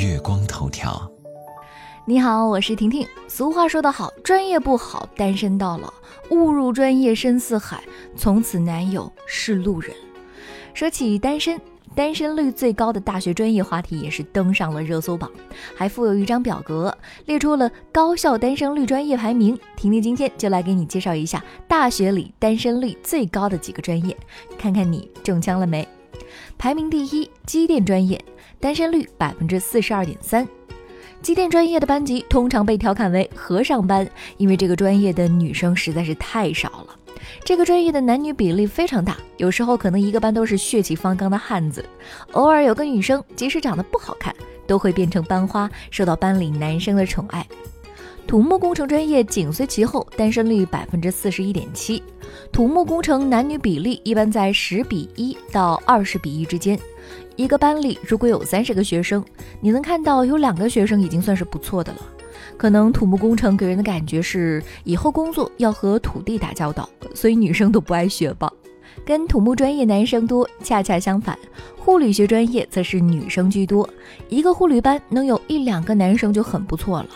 月光头条。你好，我是婷婷。俗话说得好，专业不好，单身到老；误入专业深似海，从此男友是路人。说起单身，单身率最高的大学专业话题也是登上了热搜榜，还附有一张表格，列出了高校单身率专业排名。婷婷今天就来给你介绍一下大学里单身率最高的几个专业，看看你中枪了没？排名第一，机电专业，单身率百分之四十二点三。机电专业的班级通常被调侃为“和尚班”，因为这个专业的女生实在是太少了。这个专业的男女比例非常大，有时候可能一个班都是血气方刚的汉子，偶尔有个女生，即使长得不好看，都会变成班花，受到班里男生的宠爱。土木工程专业紧随其后，单身率百分之四十一点七。土木工程男女比例一般在十比一到二十比一之间。一个班里如果有三十个学生，你能看到有两个学生已经算是不错的了。可能土木工程给人的感觉是以后工作要和土地打交道，所以女生都不爱学吧。跟土木专业男生多，恰恰相反，护理学专业则是女生居多。一个护理班能有一两个男生就很不错了。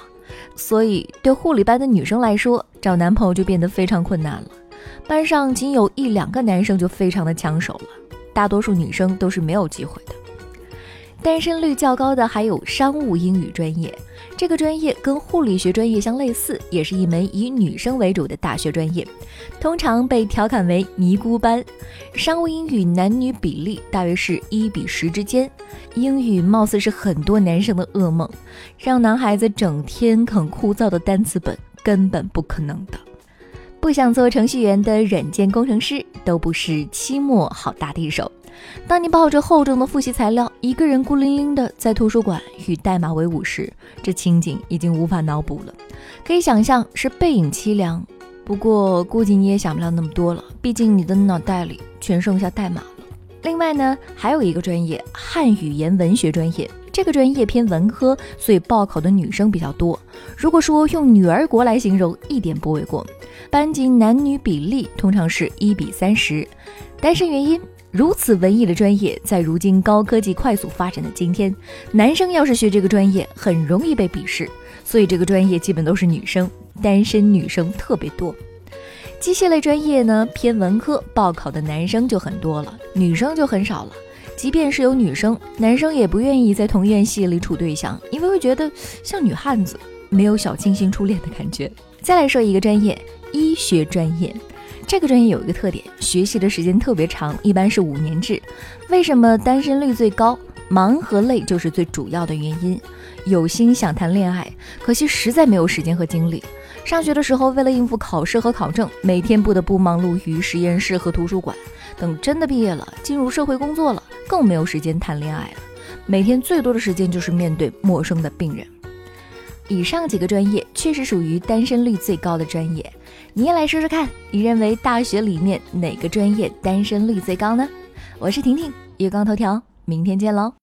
所以对护理班的女生来说，找男朋友就变得非常困难了。班上仅有一两个男生就非常的抢手了。大多数女生都是没有机会的。单身率较高的还有商务英语专业，这个专业跟护理学专业相类似，也是一门以女生为主的大学专业，通常被调侃为尼姑班。商务英语男女比例大约是一比十之间，英语貌似是很多男生的噩梦，让男孩子整天啃枯燥的单词本，根本不可能的。不想做程序员的软件工程师都不是期末好大地手。当你抱着厚重的复习材料，一个人孤零零的在图书馆与代码为伍时，这情景已经无法脑补了。可以想象是背影凄凉，不过估计你也想不了那么多了，毕竟你的脑袋里全剩下代码了。另外呢，还有一个专业——汉语言文学专业。这个专业偏文科，所以报考的女生比较多。如果说用女儿国来形容，一点不为过。班级男女比例通常是一比三十。单身原因：如此文艺的专业，在如今高科技快速发展的今天，男生要是学这个专业，很容易被鄙视。所以这个专业基本都是女生，单身女生特别多。机械类专业呢，偏文科，报考的男生就很多了，女生就很少了。即便是有女生，男生也不愿意在同院系里处对象，因为会觉得像女汉子，没有小清新初恋的感觉。再来说一个专业，医学专业，这个专业有一个特点，学习的时间特别长，一般是五年制。为什么单身率最高？忙和累就是最主要的原因。有心想谈恋爱，可惜实在没有时间和精力。上学的时候，为了应付考试和考证，每天不得不忙碌于实验室和图书馆。等真的毕业了，进入社会工作了，更没有时间谈恋爱了。每天最多的时间就是面对陌生的病人。以上几个专业确实属于单身率最高的专业，你也来说说看，你认为大学里面哪个专业单身率最高呢？我是婷婷，月光头条，明天见喽。